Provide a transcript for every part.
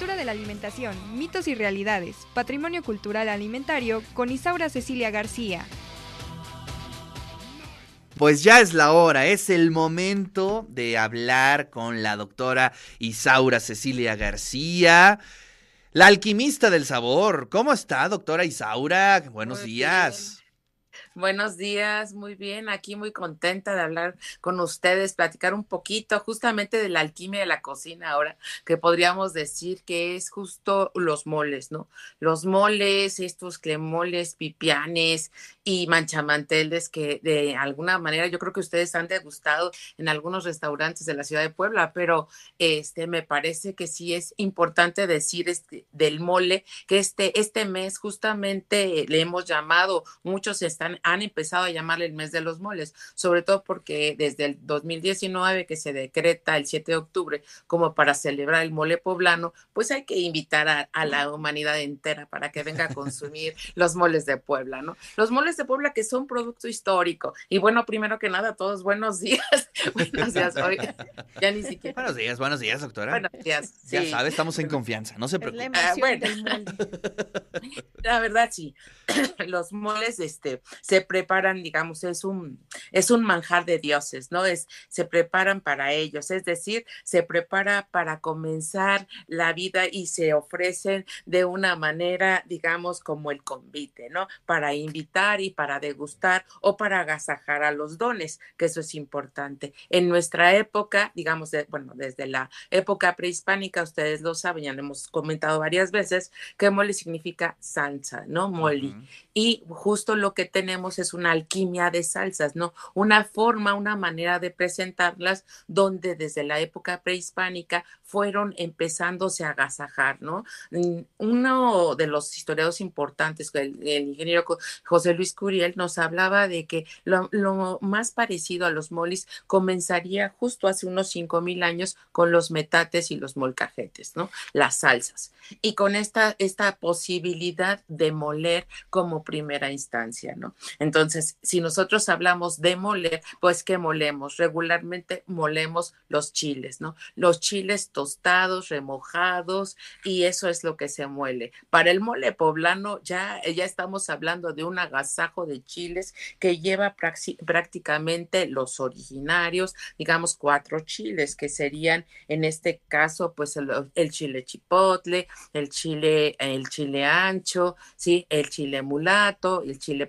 cultura de la alimentación, mitos y realidades, patrimonio cultural alimentario con Isaura Cecilia García. Pues ya es la hora, es el momento de hablar con la doctora Isaura Cecilia García, la alquimista del sabor. ¿Cómo está, doctora Isaura? Buenos días. Buenos días, muy bien, aquí muy contenta de hablar con ustedes, platicar un poquito justamente de la alquimia de la cocina ahora, que podríamos decir que es justo los moles, ¿no? Los moles, estos clemoles, pipianes y manchamanteles que de alguna manera yo creo que ustedes han degustado en algunos restaurantes de la ciudad de Puebla, pero este me parece que sí es importante decir este, del mole que este este mes justamente le hemos llamado, muchos están han empezado a llamarle el mes de los moles, sobre todo porque desde el 2019 que se decreta el 7 de octubre como para celebrar el mole poblano, pues hay que invitar a, a la humanidad entera para que venga a consumir los moles de Puebla, ¿no? Los moles de Puebla que son producto histórico. Y bueno, primero que nada, todos buenos días. buenos días, hoy ya ni siquiera. Buenos días, buenos días, doctora. Buenos días. Ya sabe, estamos en confianza, no se preocupe. Ah, bueno. La verdad, sí. Los moles, este, se preparan, digamos, es un, es un manjar de dioses, ¿no? Es, se preparan para ellos, es decir, se prepara para comenzar la vida y se ofrecen de una manera, digamos, como el convite, ¿no? Para invitar y para degustar o para agasajar a los dones, que eso es importante. En nuestra época, digamos, bueno, desde la época prehispánica, ustedes lo saben, ya lo hemos comentado varias veces, que mole significa salsa, ¿no? Moli. Y justo lo que tenemos es una alquimia de salsas, ¿no? Una forma, una manera de presentarlas donde desde la época prehispánica fueron empezándose a agasajar, ¿no? Mm, uno de los historiadores importantes, el, ingeniero José Luis Curiel, nos hablaba de que lo, lo, más parecido a los molis comenzaría justo hace unos cinco mil años con los metates y los molcajetes, ¿no? Las salsas. Y con esta, esta posibilidad de moler como primera instancia, ¿no? Entonces, si nosotros hablamos de moler, pues ¿qué molemos? Regularmente molemos los chiles, ¿no? Los chiles tostados, remojados, y eso es lo que se muele. Para el mole poblano ya, ya estamos hablando de un agasajo de chiles que lleva prácticamente los originarios, digamos cuatro chiles, que serían en este caso, pues el, chile chipotle, el chile, el chile ancho, sí, el chile mulato, el chile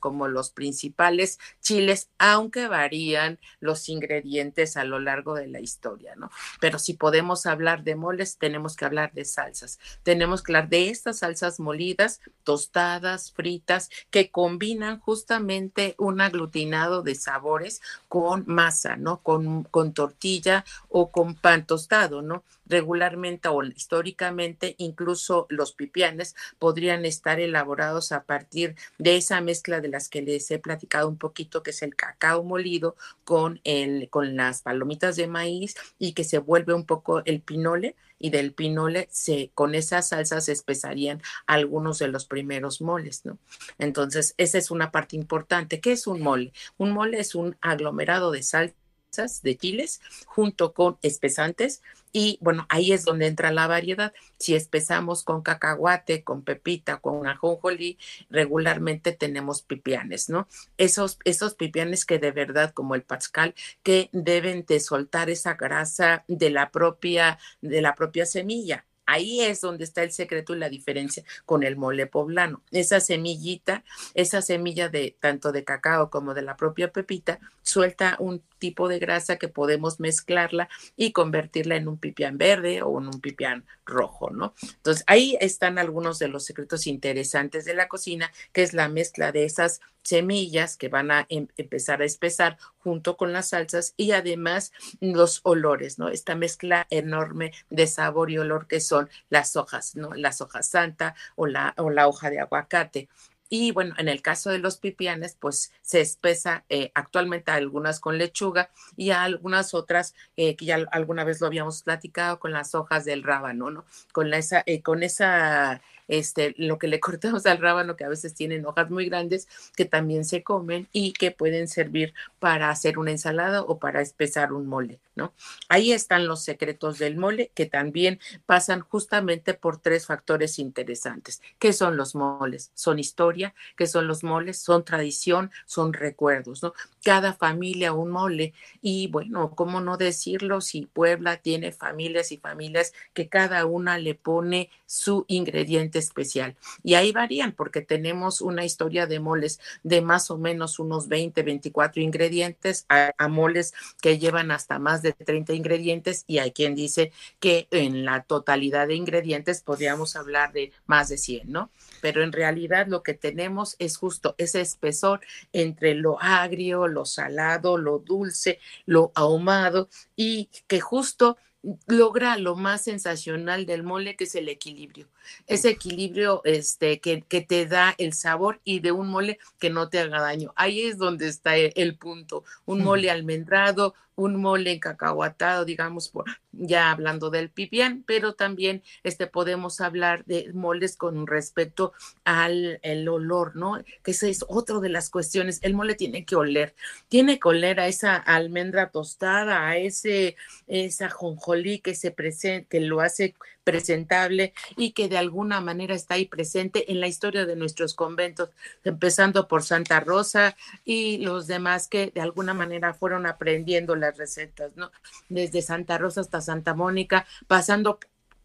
como los principales chiles, aunque varían los ingredientes a lo largo de la historia, ¿no? Pero si podemos hablar de moles, tenemos que hablar de salsas. Tenemos que hablar de estas salsas molidas, tostadas, fritas, que combinan justamente un aglutinado de sabores con masa, ¿no? Con, con tortilla o con pan tostado, ¿no? Regularmente o históricamente incluso los pipianes podrían estar elaborados a partir de esa mezcla de las que les he platicado un poquito, que es el cacao molido con, el, con las palomitas de maíz y que se vuelve un poco el pinole y del pinole se con esas salsas se espesarían algunos de los primeros moles, ¿no? Entonces, esa es una parte importante. ¿Qué es un mole? Un mole es un aglomerado de salsas de chiles junto con espesantes y bueno, ahí es donde entra la variedad. Si espesamos con cacahuate, con pepita, con ajonjolí, regularmente tenemos pipianes, ¿no? Esos, esos pipianes que de verdad, como el pascal, que deben de soltar esa grasa de la propia, de la propia semilla. Ahí es donde está el secreto y la diferencia con el mole poblano. Esa semillita, esa semilla de tanto de cacao como de la propia pepita, suelta un tipo de grasa que podemos mezclarla y convertirla en un pipián verde o en un pipián rojo, ¿no? Entonces, ahí están algunos de los secretos interesantes de la cocina, que es la mezcla de esas semillas que van a em empezar a espesar junto con las salsas y además los olores, ¿no? Esta mezcla enorme de sabor y olor que son las hojas, ¿no? Las hojas santa o la, o la hoja de aguacate. Y bueno, en el caso de los pipianes, pues se espesa eh, actualmente algunas con lechuga y algunas otras eh, que ya alguna vez lo habíamos platicado con las hojas del rábano, ¿no? Con, esa, eh, con esa este, lo que le cortamos al rábano, que a veces tienen hojas muy grandes, que también se comen y que pueden servir para hacer una ensalada o para espesar un mole, ¿no? Ahí están los secretos del mole, que también pasan justamente por tres factores interesantes. ¿Qué son los moles? Son historia, ¿qué son los moles? Son tradición, son recuerdos, ¿no? Cada familia un mole y bueno, ¿cómo no decirlo si Puebla tiene familias y familias que cada una le pone su ingrediente especial? Y ahí varían porque tenemos una historia de moles de más o menos unos 20, 24 ingredientes a, moles que llevan hasta más de 30 ingredientes y hay quien dice que en la totalidad de ingredientes podríamos hablar de más de 100, ¿no? Pero en realidad lo que tenemos es justo ese espesor entre lo agrio, lo salado, lo dulce, lo ahumado y que justo logra lo más sensacional del mole, que es el equilibrio. Ese equilibrio este, que, que, te da el sabor y de un mole que no te haga daño. Ahí es donde está el, punto. Un mole almendrado, un mole cacahuatado, digamos, por, ya hablando del pipián, pero también este, podemos hablar de moles con respecto al el olor, ¿no? Que esa es otra de las cuestiones. El mole tiene que oler, tiene que oler a esa almendra tostada, a ese, esa que se presenta, que lo hace presentable y que de alguna manera está ahí presente en la historia de nuestros conventos, empezando por Santa Rosa y los demás que de alguna manera fueron aprendiendo las recetas, ¿no? Desde Santa Rosa hasta Santa Mónica, pasando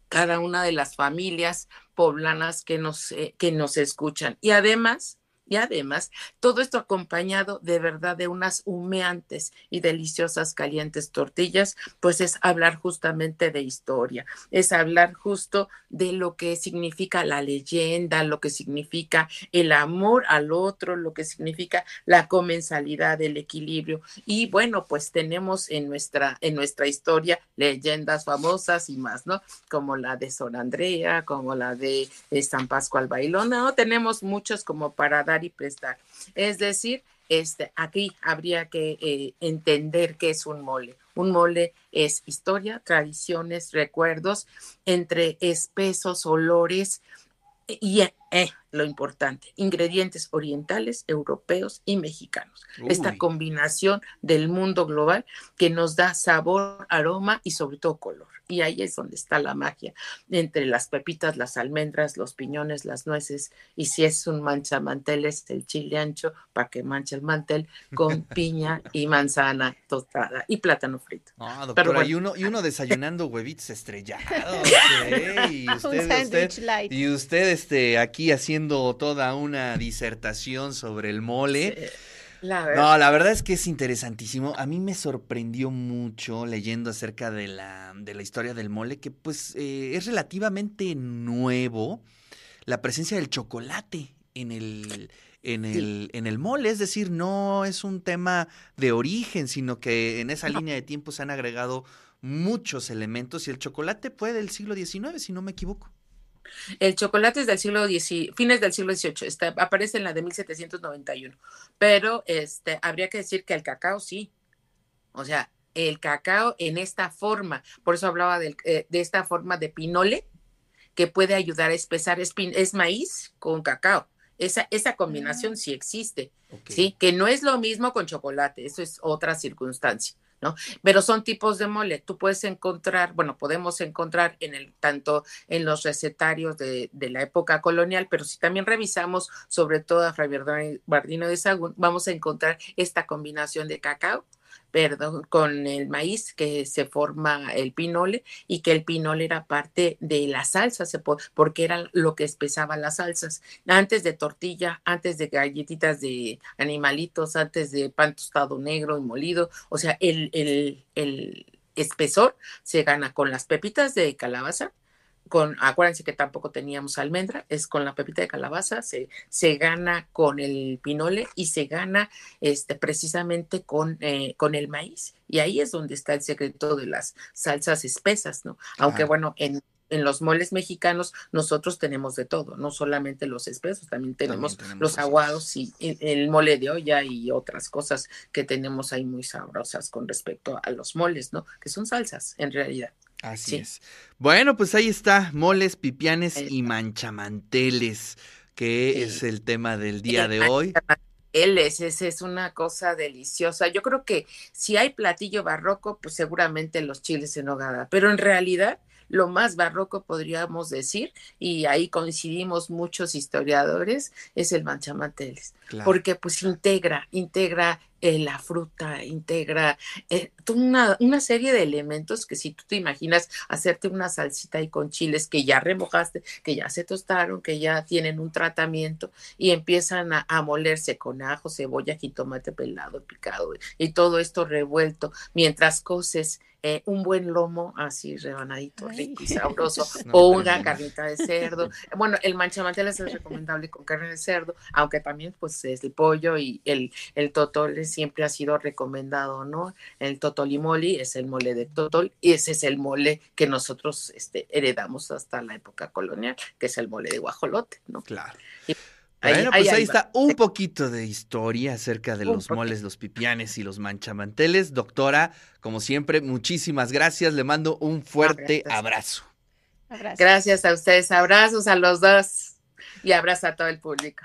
cada una de las familias poblanas que nos, eh, que nos escuchan. Y además, y además, todo esto acompañado de verdad de unas humeantes y deliciosas calientes tortillas, pues es hablar justamente de historia, es hablar justo de lo que significa la leyenda, lo que significa el amor al otro, lo que significa la comensalidad, el equilibrio. Y bueno, pues tenemos en nuestra, en nuestra historia leyendas famosas y más, ¿no? Como la de Sor Andrea, como la de, San Pascual Bailona, ¿no? Tenemos muchos como para dar y prestar. Es decir, este, aquí habría que eh, entender qué es un mole. Un mole es historia, tradiciones, recuerdos, entre espesos olores y eh, lo importante, ingredientes orientales, europeos y mexicanos. Esta combinación del mundo global que nos da sabor, aroma y sobre todo color. Y ahí es donde está la magia, entre las pepitas, las almendras, los piñones, las nueces, y si es un manchamanteles, el chile ancho, para que manche el mantel, con piña y manzana tostada y plátano frito. Ah, doctora, y, uno, y uno desayunando huevitos estrellados, y usted, y usted este, aquí haciendo toda una disertación sobre el mole. No, la verdad es que es interesantísimo. A mí me sorprendió mucho leyendo acerca de la, de la historia del mole, que pues eh, es relativamente nuevo la presencia del chocolate en el, en el, en el mole. Es decir, no es un tema de origen, sino que en esa línea de tiempo se han agregado muchos elementos y el chocolate fue del siglo XIX, si no me equivoco. El chocolate es del siglo XIX, fines del siglo XVIII, está, aparece en la de 1791, pero este, habría que decir que el cacao sí, o sea, el cacao en esta forma, por eso hablaba eh, de esta forma de pinole, que puede ayudar a espesar, es, es maíz con cacao. Esa, esa combinación ah. sí existe, ¿sí? Que no es lo mismo con chocolate, eso es otra circunstancia. ¿no? Pero son tipos de mole. Tú puedes encontrar, bueno, podemos encontrar en el, tanto en los recetarios de, de la época colonial, pero si también revisamos sobre todo a Fray Bardino de Sagún, vamos a encontrar esta combinación de cacao, perdón, con el maíz que se forma el pinole y que el pinole era parte de la salsa, porque era lo que espesaba las salsas. Antes de tortilla, antes de galletitas de animalitos, antes de pan tostado negro y molido, o sea, el, el, el espesor se gana con las pepitas de calabaza, con, acuérdense que tampoco teníamos almendra, es con la pepita de calabaza, se, se gana con el pinole y se gana este, precisamente con, eh, con el maíz. Y ahí es donde está el secreto de las salsas espesas, ¿no? Aunque bueno, en, en los moles mexicanos nosotros tenemos de todo, no solamente los espesos, también tenemos, los aguados y el mole de olla y otras cosas que tenemos ahí muy sabrosas con respecto a los moles, ¿no? Que son salsas en realidad. Así es. Bueno, pues ahí está, moles, pipianes y manchamanteles, que es el tema del día de hoy. Manchamanteles, esa es una cosa deliciosa. Yo creo que si hay platillo barroco, pues seguramente los chiles en nogada, pero en realidad lo más barroco podríamos decir, y ahí coincidimos muchos historiadores, es el manchamanteles, porque pues integra, integra eh, la fruta, integra eh, una, una, serie de elementos que si tú te imaginas hacerte una salsita ahí con chiles que ya remojaste, que ya se tostaron, que ya tienen un tratamiento y empiezan a, a molerse con ajo, cebolla, jitomate pelado, picado y todo esto revuelto mientras coces eh, un buen lomo así rebanadito, rico y sabroso, o una carnita de cerdo. Bueno, el manchamanteles es recomendable con carne de cerdo, aunque también pues es el pollo y el, el totol siempre ha sido recomendado, ¿no? El totolimoli es el mole de totol y ese es el mole que nosotros este, heredamos hasta la época colonial, que es el mole de guajolote, ¿no? Claro bueno, pues ahí, está un poquito de historia acerca de los moles, los pipianes y los manchamanteles. Doctora, como siempre, muchísimas gracias. Le mando un fuerte abrazo. Gracias a ustedes. Abrazos a los dos y abrazo a todo el público.